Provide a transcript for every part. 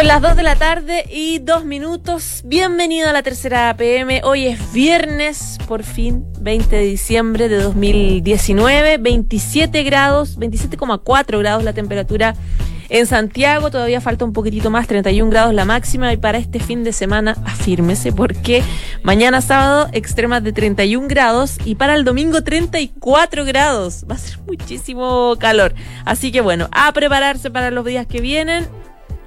Son las 2 de la tarde y 2 minutos. Bienvenido a la tercera PM. Hoy es viernes, por fin, 20 de diciembre de 2019. 27 grados, 27,4 grados la temperatura en Santiago. Todavía falta un poquitito más, 31 grados la máxima. Y para este fin de semana, afírmese, porque mañana sábado extremas de 31 grados y para el domingo 34 grados. Va a ser muchísimo calor. Así que bueno, a prepararse para los días que vienen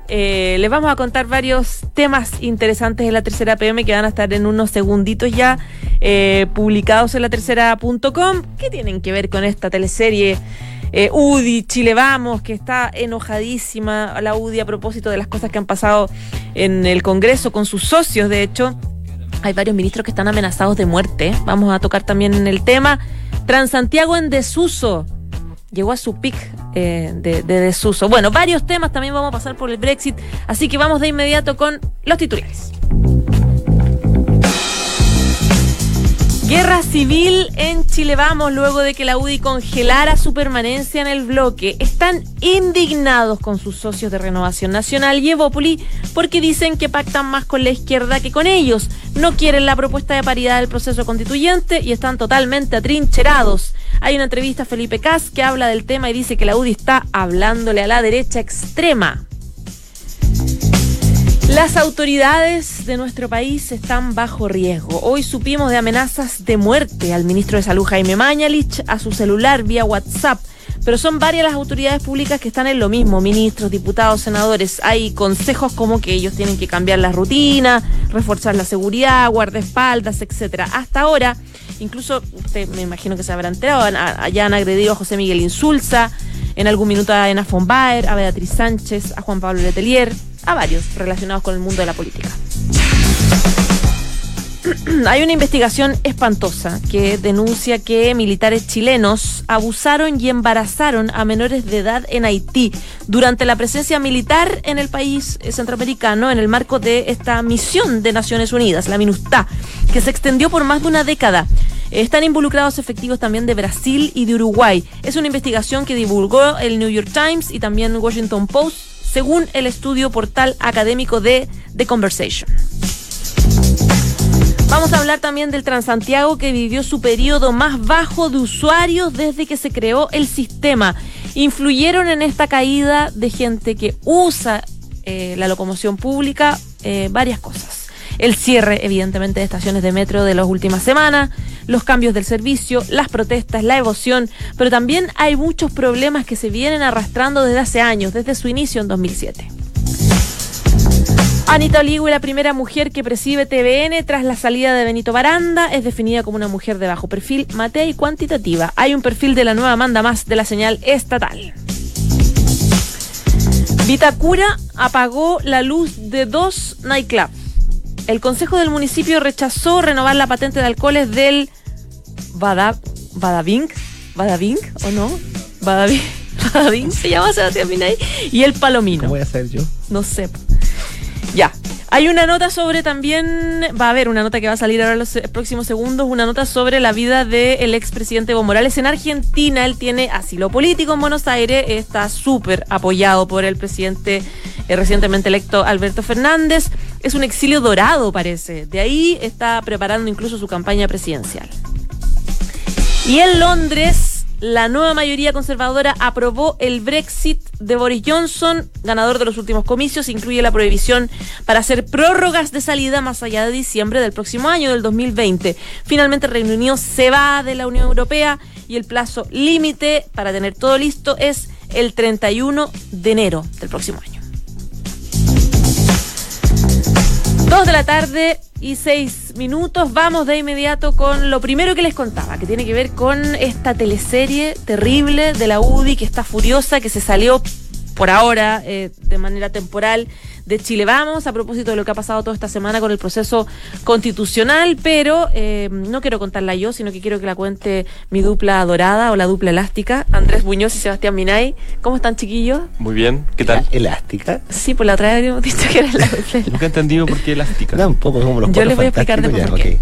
eh, les vamos a contar varios temas interesantes de la tercera PM que van a estar en unos segunditos ya eh, publicados en la tercera.com que tienen que ver con esta teleserie. Eh, UDI, Chile Vamos, que está enojadísima la UDI a propósito de las cosas que han pasado en el Congreso con sus socios, de hecho. Hay varios ministros que están amenazados de muerte. Vamos a tocar también el tema. Transantiago en desuso llegó a su pic eh, de, desuso. Bueno, varios temas, también vamos a pasar por el Brexit, así que vamos de inmediato con los titulares. Guerra civil en Chile Vamos luego de que la UDI congelara su permanencia en el bloque. Están indignados con sus socios de Renovación Nacional y Evópoli porque dicen que pactan más con la izquierda que con ellos. No quieren la propuesta de paridad del proceso constituyente y están totalmente atrincherados. Hay una entrevista a Felipe Cas que habla del tema y dice que la UDI está hablándole a la derecha extrema. Las autoridades de nuestro país están bajo riesgo. Hoy supimos de amenazas de muerte al ministro de Salud Jaime Mañalich a su celular vía WhatsApp. Pero son varias las autoridades públicas que están en lo mismo, ministros, diputados, senadores. Hay consejos como que ellos tienen que cambiar la rutina, reforzar la seguridad, guardaespaldas, etcétera. Hasta ahora, incluso usted me imagino que se habrá enterado, allá han agredido a José Miguel Insulza, en algún minuto a Ana von Baer, a Beatriz Sánchez, a Juan Pablo Letelier a varios relacionados con el mundo de la política. Hay una investigación espantosa que denuncia que militares chilenos abusaron y embarazaron a menores de edad en Haití durante la presencia militar en el país centroamericano en el marco de esta misión de Naciones Unidas, la MINUSTA, que se extendió por más de una década. Están involucrados efectivos también de Brasil y de Uruguay. Es una investigación que divulgó el New York Times y también Washington Post según el estudio portal académico de The Conversation. Vamos a hablar también del Transantiago que vivió su periodo más bajo de usuarios desde que se creó el sistema. Influyeron en esta caída de gente que usa eh, la locomoción pública eh, varias cosas el cierre, evidentemente, de estaciones de metro de las últimas semanas, los cambios del servicio, las protestas, la evasión, pero también hay muchos problemas que se vienen arrastrando desde hace años, desde su inicio en 2007. Anita Oligui, la primera mujer que preside TVN tras la salida de Benito Baranda, es definida como una mujer de bajo perfil, matea y cuantitativa. Hay un perfil de la nueva manda más de la señal estatal. Vitacura apagó la luz de dos nightclubs el Consejo del Municipio rechazó renovar la patente de alcoholes del Badab, Badabing, Badabing o no? Badabing, Badabing se llama Sebastián Pinay y el Palomino. ¿Cómo voy a hacer yo? No sé. Ya. Hay una nota sobre también, va a haber una nota que va a salir ahora en los próximos segundos, una nota sobre la vida del expresidente Evo Morales en Argentina. Él tiene asilo político en Buenos Aires, está súper apoyado por el presidente eh, recientemente electo Alberto Fernández. Es un exilio dorado, parece. De ahí está preparando incluso su campaña presidencial. Y en Londres la nueva mayoría conservadora aprobó el Brexit de Boris Johnson, ganador de los últimos comicios, incluye la prohibición para hacer prórrogas de salida más allá de diciembre del próximo año, del 2020. Finalmente, Reino Unido se va de la Unión Europea y el plazo límite para tener todo listo es el 31 de enero del próximo año. Dos de la tarde y seis minutos. Vamos de inmediato con lo primero que les contaba, que tiene que ver con esta teleserie terrible de la UDI que está furiosa, que se salió por ahora, eh, de manera temporal, de Chile Vamos, a propósito de lo que ha pasado toda esta semana con el proceso constitucional, pero eh, no quiero contarla yo, sino que quiero que la cuente mi dupla dorada o la dupla elástica, Andrés Buñoz y Sebastián Minay. ¿Cómo están, chiquillos? Muy bien, ¿qué tal? ¿Elástica? Sí, por la otra vez habíamos dicho que era la dupla. Nunca he entendido por qué elástica. No, un poco como los Yo les voy a explicar después por qué.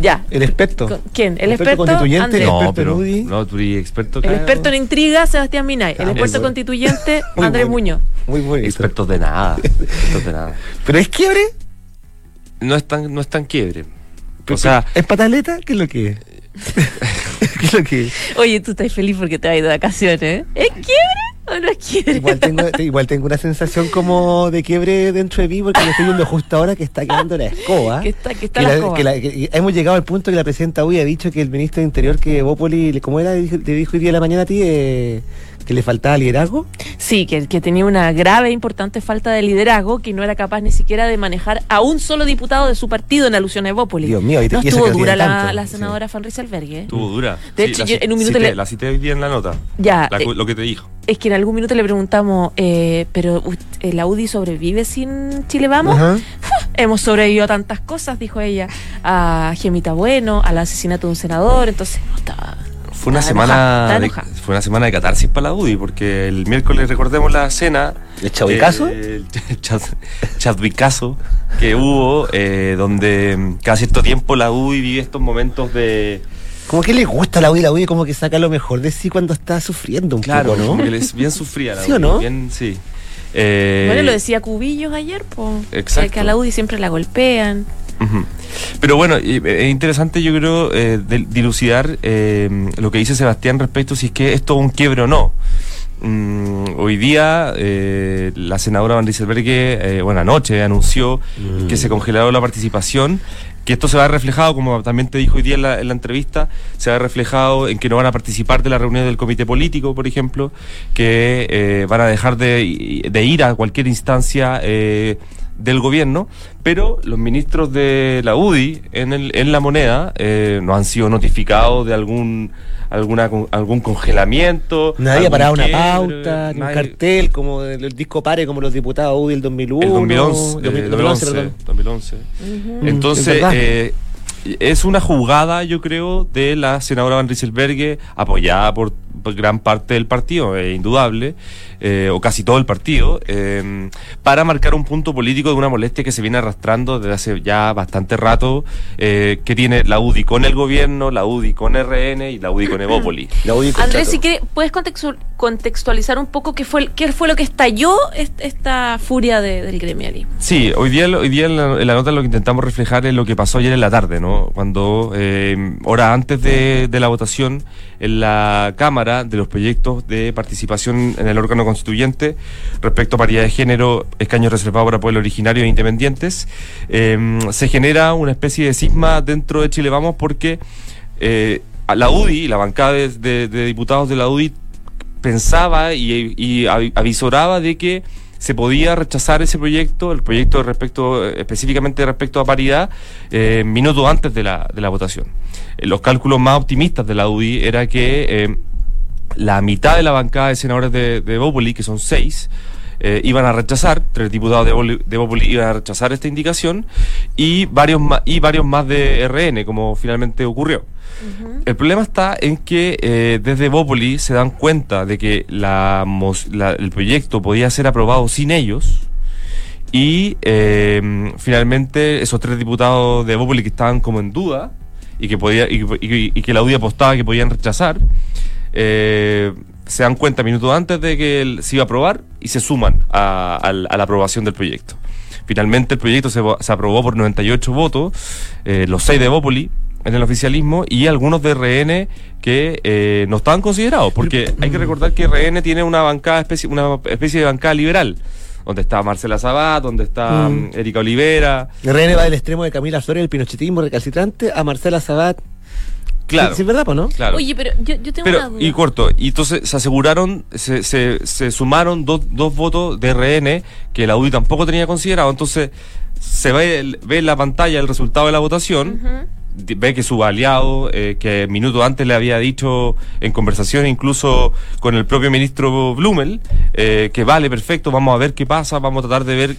Ya. El experto. ¿Quién? El Experto experto, constituyente, Andrés. el No, experto pero no, tú eres experto. El claro. experto en intriga, Sebastián Minay. El Ah, experto constituyente, Andrés bueno. Muñoz. Muy bonito. Expertos de nada. nada. ¿Pero es quiebre? No es tan, no es tan quiebre. Pero, O sea, ¿Es pataleta? ¿Qué es lo que es? ¿Qué es lo que es? Oye, tú estás feliz porque te has ido de vacaciones, ¿eh? ¿Es quiebre o no es quiebre? Igual tengo, igual tengo una sensación como de quiebre dentro de mí porque me estoy viendo justo ahora que está quedando la escoba. Que está, que está Que la la- escoba. que la- que hemos llegado al punto que la presidenta hoy ha dicho que el ministro de Interior, que Bópoli, ¿cómo era? Te dijo hoy día de la mañana a ti eh, que le faltaba liderazgo. Sí, que, que tenía una grave e importante falta de liderazgo, que no era capaz ni siquiera de manejar a un solo diputado de su partido en alusión a Evópolis. Dios mío, y te- no y estuvo dura la, la sí. senadora Fanris Albergue. ¿eh? estuvo dura. De hecho, la yo en un minuto cité- le- La cité hoy día en la nota. Ya, La eh, lo que te dijo. es que en algún minuto le preguntamos, eh, ¿pero la UDI sobrevive sin Chile Vamos? Hemos sobrevivido a tantas cosas, dijo ella, a Gemita Bueno, al asesinato de un senador, entonces no estaba... Fue una semana de, enojada. Fue una semana de catarsis para la UDI porque el miércoles recordemos la cena ¿El chabuicazo? eh, el chatwicazo que hubo eh, donde cada cierto tiempo la UDI vive estos momentos de Como que le gusta la UDI, la UDI como que saca lo mejor de sí cuando está sufriendo un claro poco, ¿no? como que les bien sufría la ¿Sí o UDI, no? bien sí Eh, Bueno, lo decía Cubillos ayer, po, Exacto. que a la UDI siempre la golpean. Pero bueno, eh, es interesante yo creo eh, dilucidar eh, lo que dice Sebastián respecto si es que esto es un quiebre o no. Mm, hoy día eh, la senadora Van Rieselberghe, eh, bueno, anoche anunció que se congeló la participación, que esto se va a reflejado, como también te dijo hoy día en la, en la entrevista, se va reflejado en que no van a participar de la reunión del comité político, por ejemplo, que eh, van a dejar de, de ir a cualquier instancia del gobierno, pero los ministros de la UDI en, el, en la moneda eh, no han sido notificados de algún alguna algún congelamiento. Nadie ha parado una pauta, ni un cartel como el, el disco pare como los diputados UDI el 2001. El 2011, eh, 2011, 2011, perdón. 2011. Ujú. Mm, Entonces, es eh, una jugada, yo creo, de la senadora Van Rieselberghe, apoyada por, por gran parte del partido, es indudable, eh, o casi todo el partido, eh, para marcar un punto político de una molestia que se viene arrastrando desde hace ya bastante rato, eh, que tiene la UDI con el gobierno, la UDI con RN y la UDI con Evópoli. La UDI Andrés, contrato. si quieres, ¿puedes contextu- contextualizar un poco qué fue, qué fue lo que estalló est- esta furia de- del gremialismo? Sí, hoy día, hoy día en, la, en la nota lo que intentamos reflejar es lo que pasó ayer en la tarde, ¿no? Cuando, eh, hora antes de, de la votación en la Cámara de los proyectos de participación en el órgano constituyente respecto a paridad de género, escaños reservados para pueblos originarios e independientes, eh, se genera una especie de cisma dentro de Chile Vamos porque eh, la UDI, la bancada de, diputados de la UDI, pensaba y, y avi- avisoraba de que se podía rechazar ese proyecto, el proyecto respecto, específicamente respecto a paridad, eh, minutos antes de la, de la votación. Eh, los cálculos más optimistas de la UDI era que la mitad de la bancada de senadores de, de Bópoli, que son seis, eh, iban a rechazar, tres diputados de, Bópoli iban a rechazar esta indicación y varios, más, y varios más de RN, como finalmente ocurrió. El problema está en que eh, desde Bópoli se dan cuenta de que la, mos- la- el proyecto podía ser aprobado sin ellos y eh, finalmente esos tres diputados de Bópoli que estaban como en duda y que podía y, y- y que la UDI apostaba que podían rechazar eh, se dan cuenta minutos antes de que el- se iba a aprobar y se suman a, la aprobación del proyecto. Finalmente el proyecto se, se aprobó por 98 votos, eh, los 6 de Bópoli en el oficialismo y algunos de RN que eh, no estaban considerados, porque hay que recordar que RN tiene una bancada especie, una especie de bancada liberal, donde está Marcela Sabat, donde está Mm. mm, Erika Olivera, RN va del extremo de Camila Flores, el pinochetismo recalcitrante, a Marcela Sabat. Claro, Sí, sí, es verdad, ¿no? claro. Oye, pero yo, yo tengo una Pero, duda. y corto, y entonces se aseguraron, se, se, se sumaron dos, dos votos de RN que la UDI tampoco tenía considerado. Entonces se ve, el- ve en la pantalla el resultado de la votación, ve que su aliado, eh, que minutos antes le había dicho en conversación incluso con el propio ministro Blumel, eh, que vale, perfecto, vamos a ver qué pasa, vamos a tratar de ver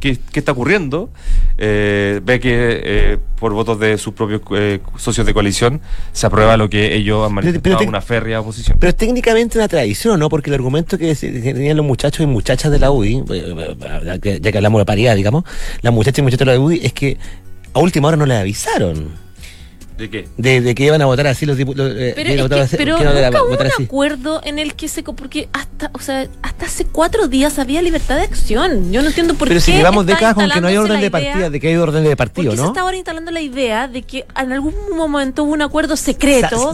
qué, qué está ocurriendo, eh, ve que eh, por votos de sus propios eh, socios de coalición se aprueba lo que ellos han manifestado pero una férrea oposición. Pero es técnicamente una tradición, ¿no? Porque el argumento que, tenían los muchachos y muchachas de la UDI, eh, ya que- ya que hablamos de paridad, digamos, las muchachas y muchachos de la UDI es que a última hora no le avisaron ¿De qué? de, de que iban a votar así los diputados. Pero, es que, pero nunca hubo un acuerdo en el que se... Porque hasta, o sea, hasta hace cuatro días había libertad de acción. Yo no entiendo por Pero qué si llevamos décadas con que no hay orden de idea- partida, de que hay orden de ¿Por partido, qué se ¿no? está ahora instalando la idea de que en algún momento hubo un acuerdo secreto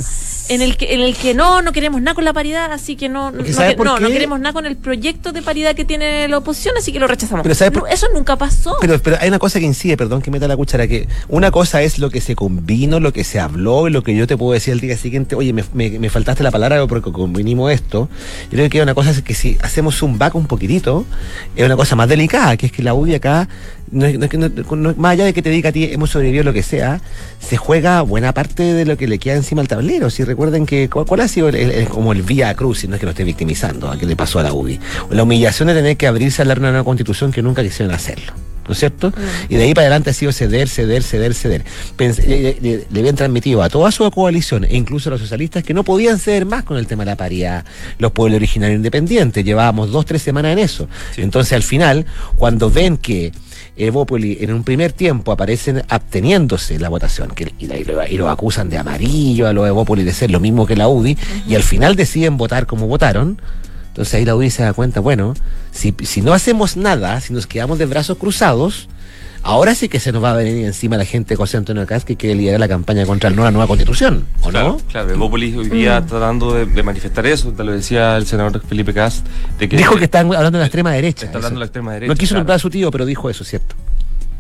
en el que en el que no, no queremos nada con la paridad, así que no, no, Porque ¿sabe que- no, no queremos nada con el proyecto de paridad que tiene la oposición, así que lo rechazamos. Pero ¿sabe por- No, Eso nunca pasó. Pero, pero hay una cosa que incide, perdón que meta la cuchara, que una cosa es lo que se convino, lo que se habló, y lo que yo te puedo decir al día siguiente, oye, me, me- me faltaste la palabra porque convinimos esto. Yo creo que una cosa es que si hacemos un back un poquitito, es una cosa más delicada, que es que la UDI acá, no no que no- más allá de que te diga a ti hemos sobrevivido lo que sea, se juega buena parte de lo que le queda encima al tablero. Si recuerden que, ¿cuál, ha sido el- el- el- como el vía cruz, y no es que lo esté victimizando, a qué le pasó a la UDI? La humillación de tener que abrirse a hablar una nueva constitución que nunca quisieron hacerlo. ¿No es cierto? Y de ahí para adelante ha sido ceder, ceder, ceder, ceder. Pens- le, le- le habían transmitido a toda su coalición, e incluso a los socialistas, que no podían ceder más con el tema de la paridad, los pueblos originarios independientes. Llevábamos dos, tres semanas en eso. Entonces, al final, cuando ven que Evópoli en un primer tiempo aparecen absteniéndose la votación que, y, la- y lo, y lo acusan de amarillo a los Evópoli de ser lo mismo que la UDI, y al final deciden votar como votaron. Entonces ahí la UDI se da cuenta, bueno, si, si no hacemos nada, si nos quedamos de brazos cruzados, ahora sí que se nos va a venir encima la gente de José Antonio Caz que quiere liderar la campaña contra la nueva, nueva constitución, ¿o Claro, no? claro. Evópolis hoy día tratando de, de manifestar eso, te lo decía el senador Felipe Cast, de que Dijo que están hablando de la extrema derecha. Está hablando de la extrema derecha, No quiso claro. nombrar a su tío, pero dijo eso, ¿cierto?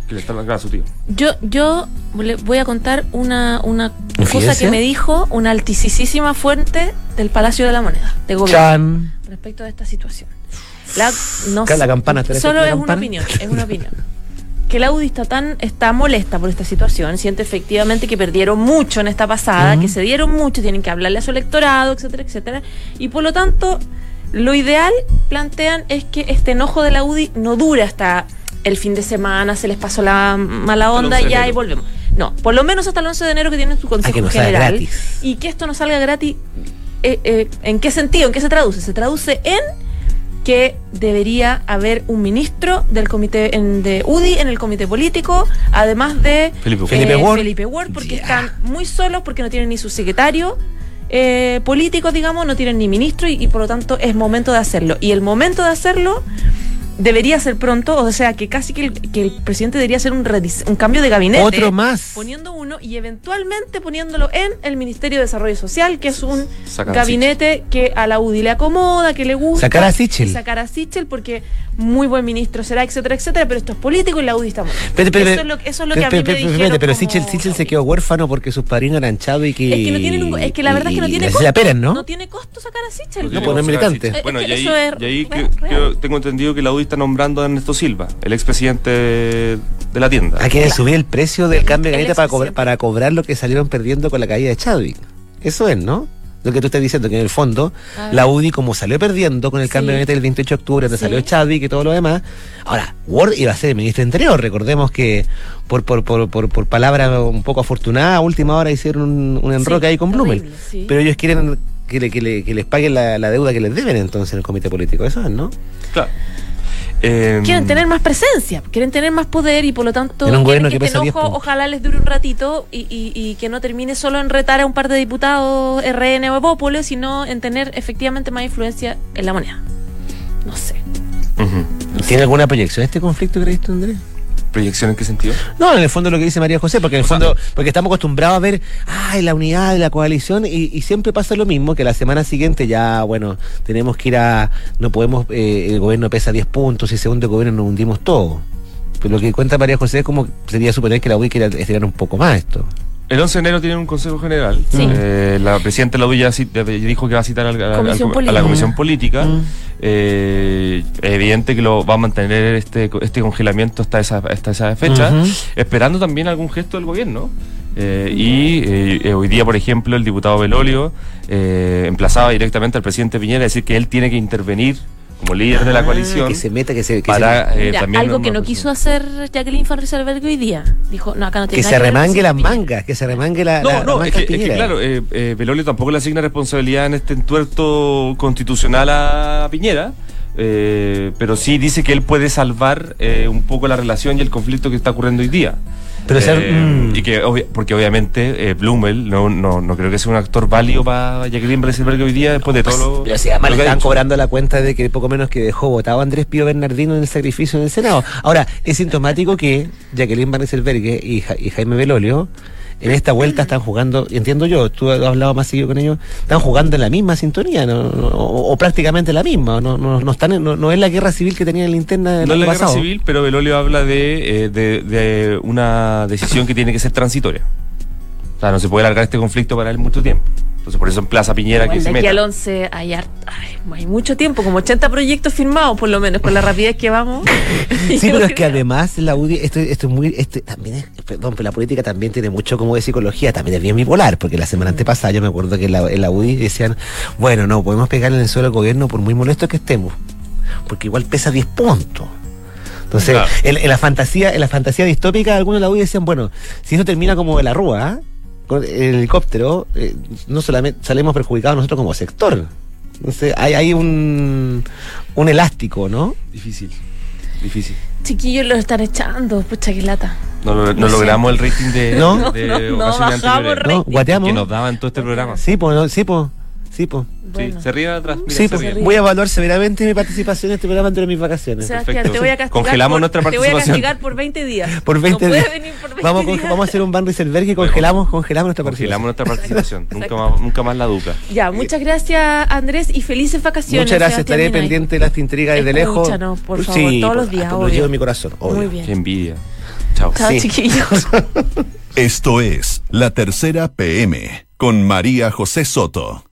Que le está hablando a su tío. Yo, yo le voy a contar una, una cosa que me dijo una altísima fuente del Palacio de la Moneda, de gobierno, Chan. respecto a esta situación. La, no Ca- la sé, campana, ¿te solo es una opinión, es una opinión. Que la UDI está tan, está molesta por esta situación, siente efectivamente que perdieron mucho en esta pasada, que se dieron mucho, tienen que hablarle a su electorado, etcétera, etcétera. Y por lo tanto, lo ideal, plantean, es que este enojo de la UDI no dure hasta el fin de semana, se les pasó la mala onda 11 de y ya y enero. volvemos. No, por lo menos hasta el 11 de enero que tienen su consejo no general. Y que esto no salga gratis. eh, eh, ¿En qué sentido? ¿En qué se traduce? Se traduce en que debería haber un ministro del comité en- de UDI en el comité político, además de Felipe Ward. Felipe Ward. Felipe Ward, porque están muy solos, porque no tienen ni su secretario eh, político, digamos, no tienen ni ministro y, y por lo tanto es momento de hacerlo. Y el momento de hacerlo debería ser pronto, o sea, que casi que el, que el presidente debería hacer un, redis- un cambio de gabinete. Otro más. Poniendo uno y eventualmente poniéndolo en el Ministerio de Desarrollo Social, que es un Sacar gabinete que a la UDI le acomoda, que le gusta. Sacar a Sichel. Y Sacar a Sichel porque muy buen ministro será, etcétera, etcétera, pero esto es político y la UDI está mal. Pero, pero, eso, es lo, eso es lo que a mí me pero, pero, dijeron pero como- Sichel, Sichel se quedó huérfano porque sus padrinos eran Chado y que. Es que no tiene ningún- es que la verdad es que no tiene costo. ¿no? No tiene costo sacar a Sichel. No, pues no es militante. Bueno, es y ahí, es y ahí real, que- real. que tengo entendido que la UDI está nombrando a Ernesto Silva, el expresidente de la tienda. Hay que subir el precio del El- cambio de gabinete para, cobrar- para cobrar lo que salieron perdiendo con la caída de Chadwick. Eso es, ¿no? Lo que tú estás diciendo, que en el fondo, A la. UDI, como salió perdiendo con el cambio Sí. de del 28 de octubre, donde Sí. salió Chadwick y todo lo demás, ahora, Ward iba a ser el ministro interior. Recordemos que por, por, por, por, por palabra un poco afortunada, a última hora hicieron un, un enroque Sí, ahí con Blumel. horrible, sí. Pero ellos quieren que, le- que, le- que les paguen la, la deuda que les deben entonces en el comité político. Eso es, ¿no? Claro. Eh, Quieren tener más presencia, quieren tener más poder y por lo tanto un gobierno que que, este pesa 10 enojo ojalá les dure un ratito y, y- y que no termine solo en retar a un par de diputados RN o Evópolis, sino en tener efectivamente más influencia en la moneda. No sé. ¿Tiene alguna proyección este conflicto, crees tú, Andrés? ¿Proyección en qué sentido? No, en el fondo lo que dice María José, porque en el fondo, porque estamos acostumbrados a ver, ay, la unidad de la coalición, y, y siempre pasa lo mismo, que la semana siguiente ya, bueno, tenemos que ir a, no podemos, eh, el gobierno pesa 10 puntos, y segundo gobierno nos hundimos todo. Pero lo que cuenta María José es como sería suponer que la UDI quiere estirar un poco más esto. El 11 de enero tienen un consejo general. Sí. Eh, la presidenta de la UDI ya dijo que va a citar al- al- al- Comisión a la comisión política. Mm. Eh, evidente que lo va a mantener este, este congelamiento hasta esa, hasta esa fecha, esperando también algún gesto del gobierno. Eh, y eh, hoy día, por ejemplo, el diputado Belolio eh, emplazaba directamente al presidente Piñera a decir que él tiene que intervenir como líder de la Ah, coalición. Que se meta, que se. Que para, se, eh, también algo que no quiso hacer Jacqueline Van Rysselberg hoy día. Dijo, no, acá no tiene que se remangue las mangas, que se remangue la. No, la- no, la es que, es que Piñera. claro, eh, eh, Belolio tampoco le asigna responsabilidad en este entuerto constitucional a Piñera, eh, pero sí dice que él puede salvar eh, un poco la relación y el conflicto que está ocurriendo hoy día. Pero, Eh, mm. y que porque obviamente eh, Blumel no, no, no creo que sea un actor válido para Jacqueline Breselberg hoy día después de todo lo, Pero si además lo le están cobrando la cuenta de que poco menos que dejó votado a Andrés Pío Bernardino en el sacrificio en el Senado. Ahora, es sintomático que Jacqueline Van Rysselberghe y, Ja- y Jaime Belolio en esta vuelta están jugando, entiendo yo, tú has hablado más seguido con ellos, están jugando en la misma sintonía, ¿no? O, o prácticamente la misma, no, no, no, están en- no, no es la guerra civil que tenían en la interna del No es la guerra civil, pero Belolio habla de, eh, de, de una decisión que tiene que ser transitoria. O sea, no se puede alargar este conflicto para él mucho tiempo. Entonces, por eso en Plaza Piñera que se de aquí meta. al 11 hay, hay mucho tiempo, como 80 proyectos firmados, por lo menos, con la rapidez que vamos. Sí, pero es que además la UDI, esto, esto es muy, este, también es, perdón, pero la política también tiene mucho como de psicología, también es bien bipolar, porque la semana antepasada yo me acuerdo que en la, en la UDI decían, bueno, no, podemos pegar en el suelo al gobierno por muy molesto que estemos, porque igual pesa 10 puntos. Entonces, Claro. en, en la fantasía, en la fantasía distópica, algunos de la UDI decían, bueno, si eso termina como de la rúa, ¿ah? Con el helicóptero, eh, no solamente salimos perjudicados nosotros como sector. Entonces, hay, hay un, un elástico, ¿no? Difícil. Difícil. Chiquillos lo están echando, pucha que lata. No, lo- no No sé. logramos el rating de, No. de No, no, ocasiones bajamos rating. ¿No? Guateamos. Que nos daban todo este programa. Sí, pues, sí, pues, sí, pues. Bueno. Sí, se ríen atrás. mira, Sí, pues, voy a evaluar severamente mi participación en este programa entre mis vacaciones. Sebastián, Perfecto. te voy a castigar. Congelamos por, nuestra Te voy a participación. castigar por 20 días. Por 20 no días. puedes venir por 20 Vamos, con- días. vamos a hacer un Van Rysselberg y congelamos, congelamos nuestra Congelamos participación. nuestra participación. nunca, más, nunca más la duca. Ya, muchas gracias Andrés y felices vacaciones. Muchas gracias, Sebastián estaré pendiente de las intrigas desde lejos. Escúchanos, por favor, Sí, todos por- los días, Lo llevo en mi corazón, obvio. Muy bien. Qué envidia. Chao. Chao, Sí. chiquillos. Esto es La Tercera PM con María José Soto.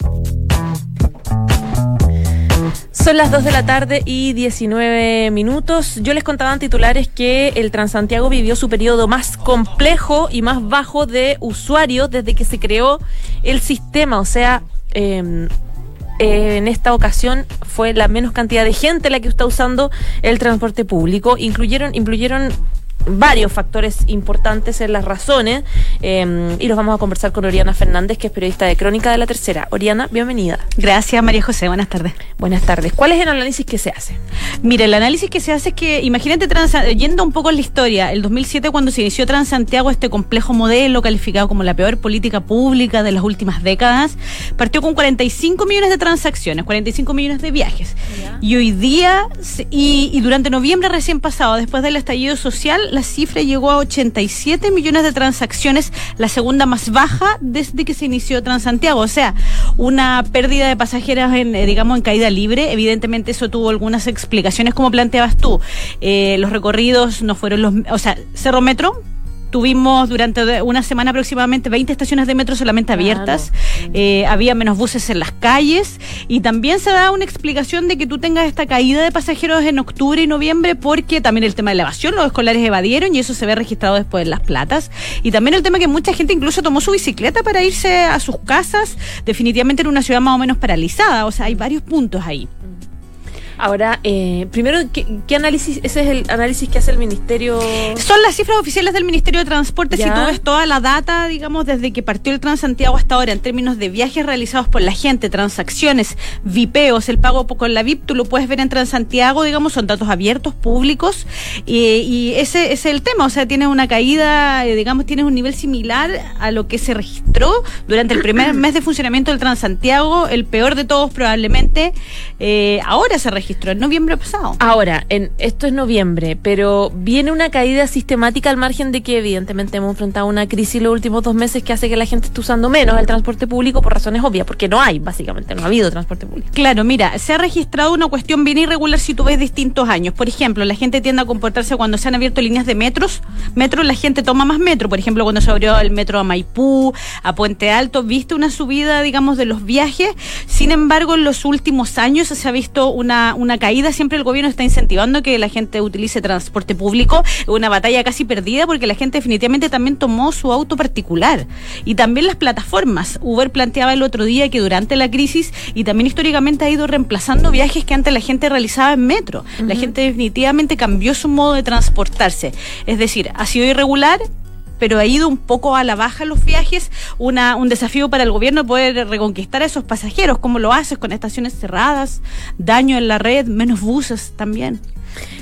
Son las 2 de la tarde y 19 minutos. Yo les contaba en titulares que el Transantiago vivió su periodo más complejo y más bajo de usuarios desde que se creó el sistema. O sea, eh, en esta ocasión fue la menos cantidad de gente la que está usando el transporte público. Incluyeron, incluyeron varios factores importantes en las razones eh, y los vamos a conversar con Oriana Fernández, que es periodista de Crónica de la Tercera. Oriana, bienvenida. Gracias, María José. Buenas tardes. Buenas tardes. ¿Cuál es el análisis que se hace? Mira, el análisis que se hace es que, imagínate, Transa- yendo un poco en la historia, el 2007 cuando se inició Transantiago, este complejo modelo calificado como la peor política pública de las últimas décadas, partió con 45 millones de transacciones, 45 millones de viajes. Y hoy día, y, y durante noviembre recién pasado, después del estallido social, la cifra llegó a 87 millones de transacciones, la segunda más baja desde que se inició Transantiago. O sea, una pérdida de pasajeros en, eh, digamos, en caída libre. Evidentemente eso tuvo algunas explicaciones, como planteabas tú. Eh, los recorridos no fueron los... O sea, Cerro Metro Tuvimos durante una semana aproximadamente 20 estaciones de metro solamente Claro. abiertas. Eh, había menos buses en las calles. Y también se da una explicación de que tú tengas esta caída de pasajeros en octubre y noviembre, porque también el tema de la evasión, los escolares evadieron y eso se ve registrado después en las platas. Y también el tema que mucha gente incluso tomó su bicicleta para irse a sus casas, definitivamente en una ciudad más o menos paralizada. O sea, hay varios puntos ahí. Ahora, eh, primero, ¿qué, qué análisis? Ese es el análisis que hace el Ministerio. Son las cifras oficiales del Ministerio de Transporte. Ya. Si tú ves toda la data, digamos, desde que partió el Transantiago hasta ahora, en términos de viajes realizados por la gente, transacciones, vipeos, el pago con la VIP, tú lo puedes ver en Transantiago, digamos, son datos abiertos, públicos, y, y ese, ese es el tema. O sea, tiene una caída, eh, digamos, tienes un nivel similar a lo que se registró durante el primer mes de funcionamiento del Transantiago, el peor de todos probablemente. eh, ahora se registró, en noviembre pasado. Ahora, en, esto es noviembre, pero viene una caída sistemática al margen de que evidentemente hemos enfrentado una crisis los últimos dos meses que hace que la gente esté usando menos el transporte público por razones obvias, porque no hay, básicamente, no ha habido transporte público. Claro, mira, se ha registrado una cuestión bien irregular si tú ves distintos años. Por ejemplo, la gente tiende a comportarse cuando se han abierto líneas de metros. Metro, la gente toma más metro. Por ejemplo, cuando se abrió el metro a Maipú, a Puente Alto, viste una subida, digamos, de los viajes. Sin embargo, en los últimos años se ha visto una, una, una caída, siempre el gobierno está incentivando que la gente utilice transporte público, una batalla casi perdida porque la gente definitivamente también tomó su auto particular. Y también las plataformas. Uber planteaba el otro día que durante la crisis y también históricamente ha ido reemplazando viajes que antes la gente realizaba en metro. La gente definitivamente cambió su modo de transportarse. Es decir, ha sido irregular, pero ha ido un poco a la baja los viajes, una, un desafío para el gobierno poder reconquistar a esos pasajeros, como lo haces con estaciones cerradas, daño en la red, menos buses también.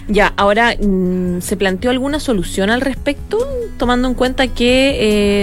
Ya, ahora, mm, ¿se planteó alguna solución al respecto? Tomando en cuenta que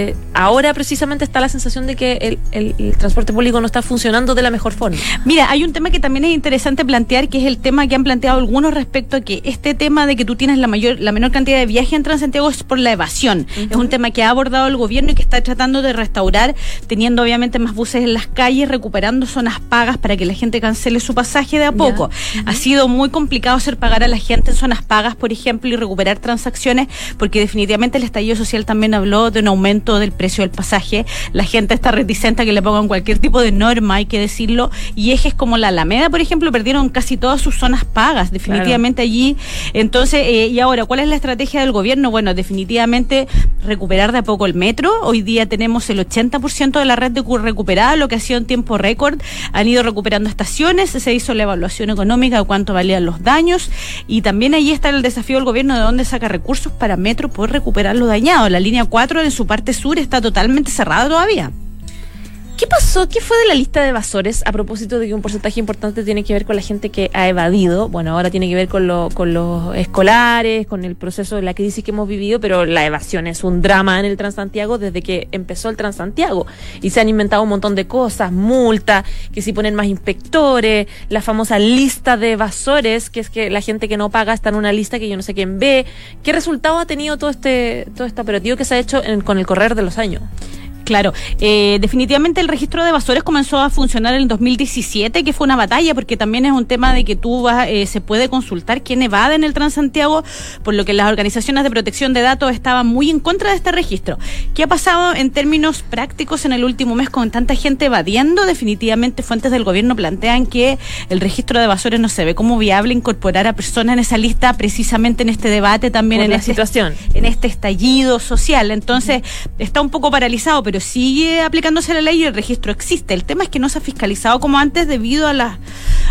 eh, ahora precisamente está la sensación de que el, el- el transporte público no está funcionando de la mejor forma. Mira, hay un tema que también es interesante plantear, que es el tema que han planteado algunos respecto a que este tema de que tú tienes la mayor, la menor cantidad de viajes en Transantiago es por la evasión. Es un tema que ha abordado el gobierno y que está tratando de restaurar, teniendo obviamente más buses en las calles, recuperando zonas pagas para que la gente cancele su pasaje de a poco. Ha sido muy complicado hacer pagar a la gente en zonas pagas, por ejemplo, y recuperar transacciones, porque definitivamente el estallido social también habló de un aumento del precio del pasaje. La gente está reticente a que le pongan cualquier tipo de norma, hay que decirlo. Y ejes como la Alameda, por ejemplo, perdieron casi todas sus zonas pagas, definitivamente allí. Entonces, eh, y ahora, ¿cuál es la estrategia del gobierno? Bueno, definitivamente recuperar de a poco el metro. Hoy día tenemos el 80% de la red de cu- recuperada, lo que ha sido en tiempo récord. Han ido recuperando estaciones, se hizo la evaluación económica de cuánto valían los daños y también ahí está el desafío del gobierno de dónde saca recursos para Metro poder recuperar lo dañado. La línea 4 en su parte sur está totalmente cerrada todavía. ¿Qué pasó? ¿Qué fue de la lista de evasores a propósito de que un porcentaje importante tiene que ver con la gente que ha evadido? Bueno, ahora tiene que ver con, lo- con los escolares, con el proceso de la crisis que hemos vivido, pero la evasión es un drama en el Transantiago desde que empezó el Transantiago. Y se han inventado un montón de cosas, multa, que si ponen más inspectores, la famosa lista de evasores, que es que la gente que no paga está en una lista que yo no sé quién ve. ¿Qué resultado ha tenido todo este, todo este operativo que se ha hecho en- con el correr de los años? Claro, eh, definitivamente el registro de evasores comenzó a funcionar en el 2017, que fue una batalla, porque también es un tema de que tú vas, eh, se puede consultar quién evade en el Transantiago, por lo que las organizaciones de protección de datos estaban muy en contra de este registro. ¿Qué ha pasado en términos prácticos en el último mes con tanta gente evadiendo? Definitivamente fuentes del gobierno plantean que el registro de evasores no se ve como viable incorporar a personas en esa lista precisamente en este debate también Por en la este situación. en este estallido social. Entonces, está un poco paralizado, pero sigue aplicándose la ley y el registro existe. El tema es que no se ha fiscalizado como antes debido a la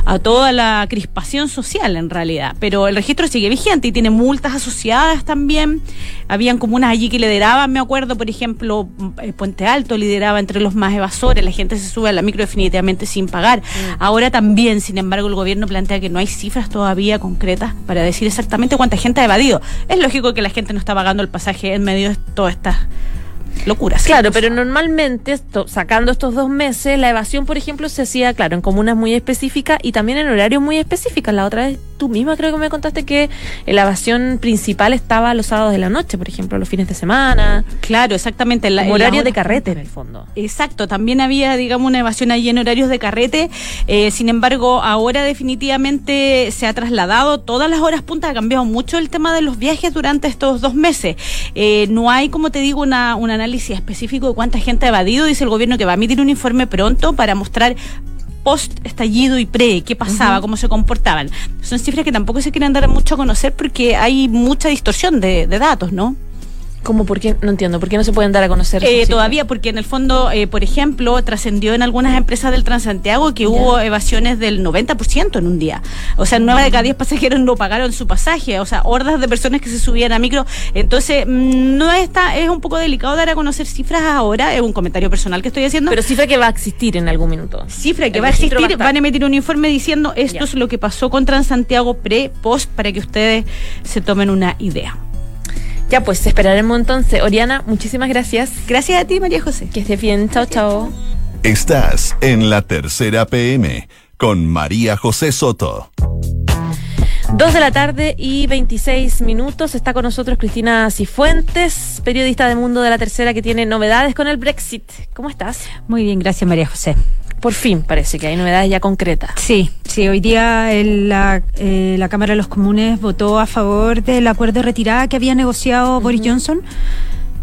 a toda la crispación social en realidad. Pero el registro sigue vigente y tiene multas asociadas también. Habían comunas allí que lideraban, me acuerdo, por ejemplo, eh, Puente Alto lideraba entre los más evasores, la gente se sube a la micro definitivamente sin pagar. Ahora también, sin embargo, el gobierno plantea que no hay cifras todavía concretas para decir exactamente cuánta gente ha evadido. Es lógico que la gente no está pagando el pasaje en medio de todas estas locuras. Claro, pero normalmente, esto- sacando estos dos meses, la evasión, por ejemplo, se hacía, claro, en comunas muy específicas y también en horarios muy específicos. La otra vez tú misma creo que me contaste que la evasión principal estaba los sábados de la noche, por ejemplo, los fines de semana, Claro, exactamente. en la- horario de carrete en el fondo. Exacto, también había, digamos, una evasión allí en horarios de carrete. Eh, sin embargo, ahora definitivamente se ha trasladado todas las horas puntas, ha cambiado mucho el tema de los viajes durante estos dos meses. Eh, no hay, como te digo, una, un análisis específico de cuánta gente ha evadido. Dice el gobierno que va a emitir un informe pronto para mostrar post estallido y pre, qué pasaba, cómo se comportaban. Son cifras que tampoco se quieren dar mucho a conocer porque hay mucha distorsión de, de datos, ¿no? ¿Cómo? ¿Por qué? No entiendo. ¿Por qué no se pueden dar a conocer? Eh, todavía, porque en el fondo, eh, por ejemplo, trascendió en algunas empresas del Transantiago que hubo evasiones del 90% en un día. O sea, nueve de cada diez pasajeros no pagaron su pasaje. O sea, hordas de personas que se subían a micro. Entonces, mm, no está, es un poco delicado dar a conocer cifras ahora. Es un comentario personal que estoy haciendo. Pero cifra que va a existir en algún minuto. Cifra que El va a existir, va a estar. van a emitir un informe diciendo esto es lo que pasó con Transantiago pre, post, para que ustedes se tomen una idea. Ya, pues esperaremos entonces. Oriana, muchísimas gracias. Gracias a ti, María José. Que estés bien. Chao, chao. Estás en la tercera PM con María José Soto. Dos de la tarde y 26 minutos. Está con nosotros Cristina Cifuentes, periodista de Mundo de la Tercera que tiene novedades con el Brexit. ¿Cómo estás? Muy bien, gracias María José. Por fin parece que hay novedades ya concretas. Sí, sí, hoy día el- la, eh, la Cámara de los Comunes votó a favor del acuerdo de retirada que había negociado Boris Johnson.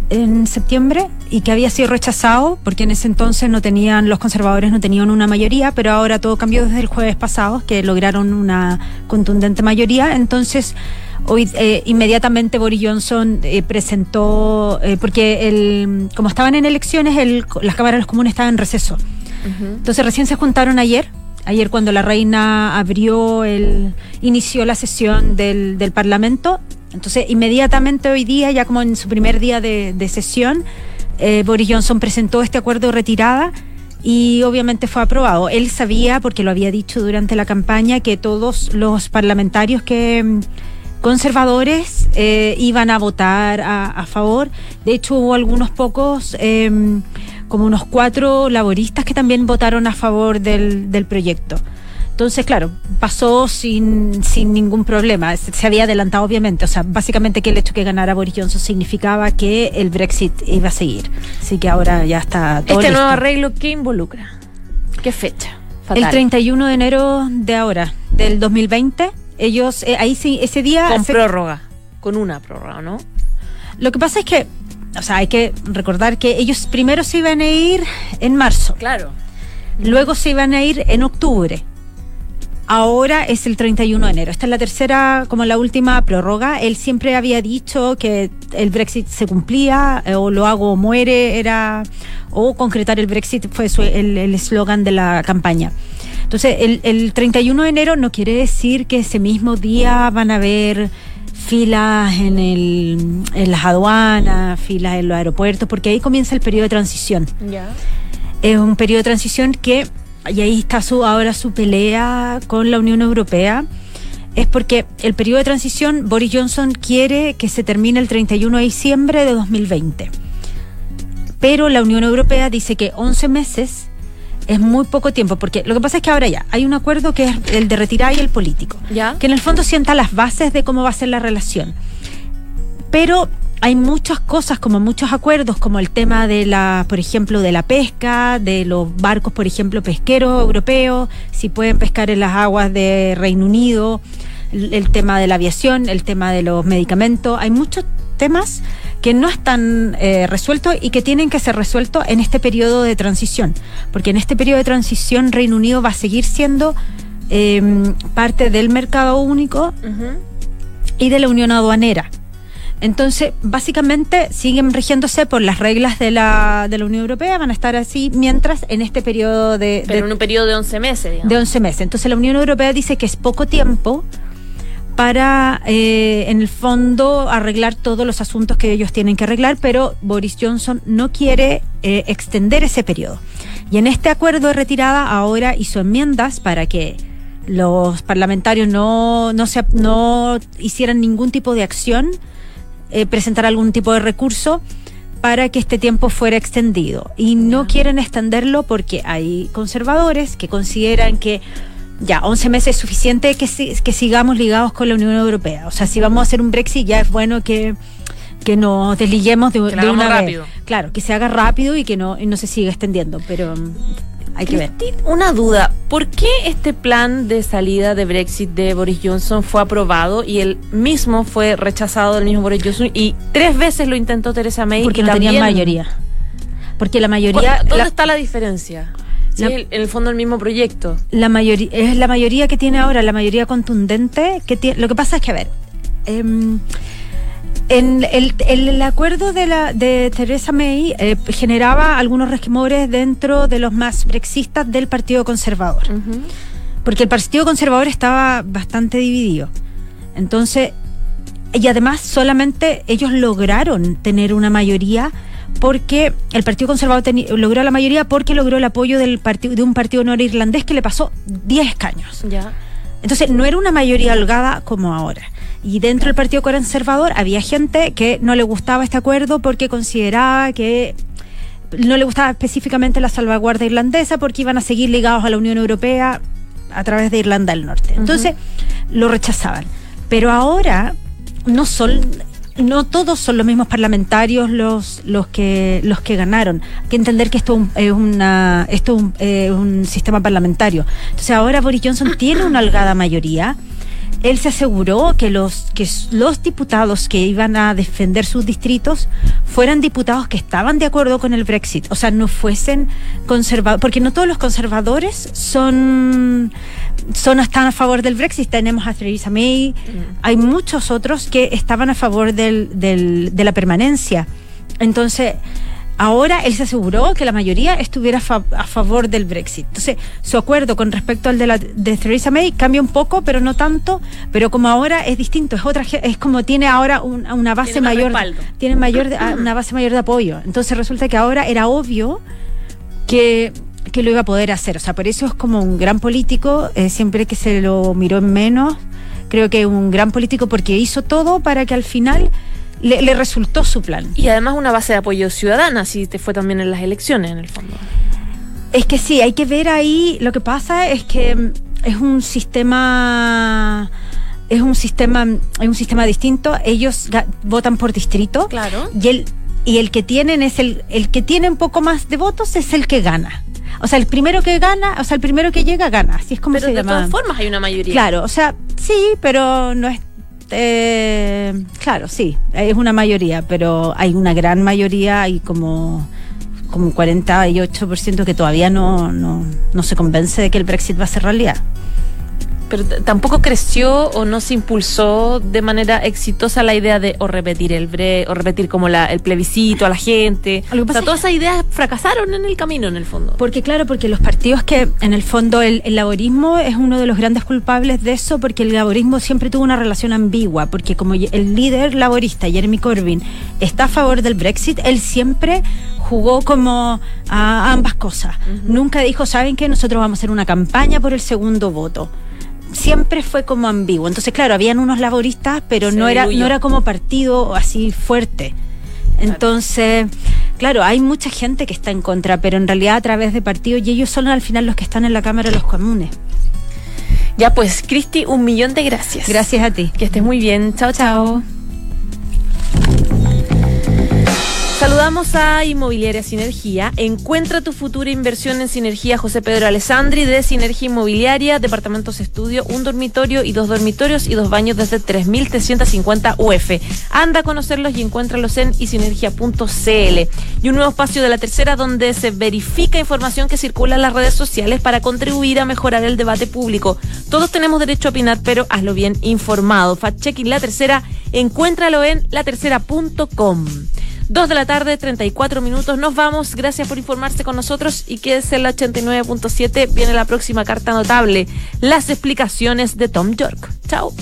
En septiembre y que había sido rechazado porque en ese entonces no tenían los conservadores no tenían una mayoría, pero ahora todo cambió desde el jueves pasado que lograron una contundente mayoría, entonces hoy eh, inmediatamente Boris Johnson eh, presentó eh, porque el como estaban en elecciones el, las cámaras de los comunes estaban en receso. Entonces recién se juntaron ayer ayer cuando la reina abrió el inició la sesión del, del Parlamento entonces, inmediatamente hoy día, ya como en su primer día de, sesión, eh, Boris Johnson presentó este acuerdo de retirada y obviamente fue aprobado. Él sabía, porque lo había dicho durante la campaña, que todos los parlamentarios que mm, conservadores eh, iban a votar a, a, favor. De hecho, hubo algunos pocos, eh, como unos cuatro laboristas que también votaron a favor del, del proyecto. Entonces, claro, pasó sin, sin ningún problema. Se, se, había adelantado, obviamente. O sea, básicamente que el hecho que ganara Boris Johnson significaba que el Brexit iba a seguir. Así que ahora ya está todo ¿Este listo. nuevo arreglo qué involucra? ¿Qué fecha? Fatal. El 31 de enero de ahora, del 2020. Ellos, eh, ahí sí, ese día... Con se... prórroga. Con una prórroga, ¿no? Lo que pasa es que, o sea, hay que recordar que ellos primero se iban a ir en marzo. Claro. Luego se iban a ir en octubre ahora es el 31 de enero. Esta es la tercera, como la última prórroga. Él siempre había dicho que el Brexit se cumplía, eh, o lo hago o muere, era, o concretar el Brexit fue su, el eslogan de la campaña. Entonces, el, el 31 de enero no quiere decir que ese mismo día van a haber filas en, el, en las aduanas, filas en los aeropuertos, porque ahí comienza el periodo de transición. Ya. Es un periodo de transición que y ahí está su, ahora su pelea con la Unión Europea, es porque el periodo de transición, Boris Johnson quiere que se termine el 31 de diciembre de 2020. Pero la Unión Europea dice que 11 meses es muy poco tiempo, porque lo que pasa es que ahora ya hay un acuerdo que es el de retirada y el político, ¿Ya? que en el fondo sienta las bases de cómo va a ser la relación. Pero hay muchas cosas, como muchos acuerdos, como el tema de la, por ejemplo, de la pesca, de los barcos, por ejemplo, pesqueros europeos, si pueden pescar en las aguas de Reino Unido, el, el tema de la aviación, el tema de los medicamentos. Hay muchos temas que no están eh, resueltos y que tienen que ser resueltos en este periodo de transición, porque en este periodo de transición Reino Unido va a seguir siendo eh, parte del mercado único uh -huh. y de la unión aduanera. Entonces, básicamente siguen rigiéndose por las reglas de la, de la Unión Europea, van a estar así mientras en este periodo de... Pero de, en un periodo de 11 meses, digamos. De 11 meses. Entonces, la Unión Europea dice que es poco tiempo para, eh, en el fondo, arreglar todos los asuntos que ellos tienen que arreglar, pero Boris Johnson no quiere eh, extender ese periodo. Y en este acuerdo de retirada ahora hizo enmiendas para que los parlamentarios no, no, se, no hicieran ningún tipo de acción eh, presentar algún tipo de recurso para que este tiempo fuera extendido. Y no quieren extenderlo porque hay conservadores que consideran que ya 11 meses es suficiente que, que sigamos ligados con la Unión Europea. O sea, si vamos a hacer un Brexit ya es bueno que que nos desliguemos de, que de una rápido. vez. Claro, que se haga rápido y que no, y no se siga extendiendo, pero hay que ver. Una duda, ¿por qué este plan de salida de Brexit de Boris Johnson fue aprobado y el mismo fue rechazado del mismo Boris Johnson y tres veces lo intentó Teresa May? Porque y no también... tenían mayoría. Porque la mayoría... ¿Dónde la... está la diferencia? Sí, la, en el fondo el mismo proyecto. La mayoría es la mayoría que tiene ahora, la mayoría contundente que tiene. Lo que pasa es que a ver, eh, en el, acuerdo de, la, de Theresa May eh, generaba algunos resquemores dentro de los más brexistas del Partido Conservador. Uh -huh. Porque el Partido Conservador estaba bastante dividido. Entonces, y además solamente ellos lograron tener una mayoría porque el Partido Conservador logró la mayoría porque logró el apoyo del de un partido norirlandés que le pasó 10 escaños. Ya. Entonces, no era una mayoría holgada como ahora. Y dentro del Partido Conservador había gente que no le gustaba este acuerdo porque consideraba que no le gustaba específicamente la salvaguardia irlandesa porque iban a seguir ligados a la Unión Europea a través de Irlanda del Norte. Entonces, uh -huh. lo rechazaban. Pero ahora no son no todos son los mismos parlamentarios los los que los que ganaron. Hay que entender que esto es una esto es un, eh, un sistema parlamentario. Entonces ahora Boris Johnson tiene una holgada mayoría él se aseguró que los, que los diputados que iban a defender sus distritos fueran diputados que estaban de acuerdo con el Brexit, o sea, no fuesen conservadores, porque no todos los conservadores son, son están a favor del Brexit. Tenemos a Theresa May, hay muchos otros que estaban a favor del, del, de la permanencia. Entonces, Ahora él se aseguró que la mayoría estuviera fa- a favor del Brexit. Entonces, su acuerdo con respecto al de, la, de Theresa May cambia un poco, pero no tanto. Pero como ahora es distinto, es otra, es como tiene ahora un- una base Tiene mayor, respaldo. tiene mayor, de- una base mayor de apoyo. Entonces resulta que ahora era obvio que que lo iba a poder hacer. O sea, por eso es como un gran político, eh, siempre que se lo miró en menos, creo que un gran político porque hizo todo para que al final le, le resultó su plan. Y además una base de apoyo ciudadana, así te fue también en las elecciones, en el fondo. Es que sí, hay que ver ahí, lo que pasa es que mm, es un sistema es un sistema es un sistema distinto, ellos votan por distrito Claro. y el y el que tienen es el el que tiene un poco más de votos es el que gana. O sea, el primero que gana, o sea, el primero que llega gana, así es como Pero se de llama. todas formas hay una mayoría. Claro, o sea, sí, pero no es. Eh, claro, sí, es una mayoría, pero hay una gran mayoría, hay como, como un 48% que todavía no, no, no se convence de que el Brexit va a ser realidad. Pero tampoco creció o no se impulsó de manera exitosa la idea de o repetir el bre o repetir como la, el plebiscito a la gente. Lo que O sea, es todas esas ideas fracasaron en el camino, en el fondo. Porque claro, porque los partidos que en el fondo el, el laborismo es uno de los grandes culpables de eso, porque el laborismo siempre tuvo una relación ambigua, porque como el líder laborista, Jeremy Corbyn, está a favor del Brexit, él siempre jugó como a ambas cosas. Nunca dijo, ¿saben qué? Nosotros vamos a hacer una campaña por el segundo voto. Siempre fue como ambiguo. Entonces, claro, habían unos laboristas, pero Se no era, no era como partido así fuerte. Entonces, claro, hay mucha gente que está en contra, pero en realidad a través de partidos y ellos son al final los que están en la Cámara de los Comunes. Ya pues, Cristi, un millón de gracias. Gracias a ti. Que estés muy bien. Chao, chao. Saludamos a Inmobiliaria Sinergia. Encuentra tu futura inversión en Sinergia José Pedro Alessandri de Sinergia Inmobiliaria, departamentos estudio, un dormitorio y dos dormitorios y dos baños desde 3.350 UF. Anda a conocerlos y encuéntralos en isinergia.cl. Y un nuevo espacio de la tercera donde se verifica información que circula en las redes sociales para contribuir a mejorar el debate público. Todos tenemos derecho a opinar, pero hazlo bien informado. Fact-checking la tercera, encuéntralo en latercera.com. Dos de la tarde, 34 minutos. Nos vamos. Gracias por informarse con nosotros y quédese en la 89.7. Viene la próxima carta notable. Las explicaciones de Tom York. Chao.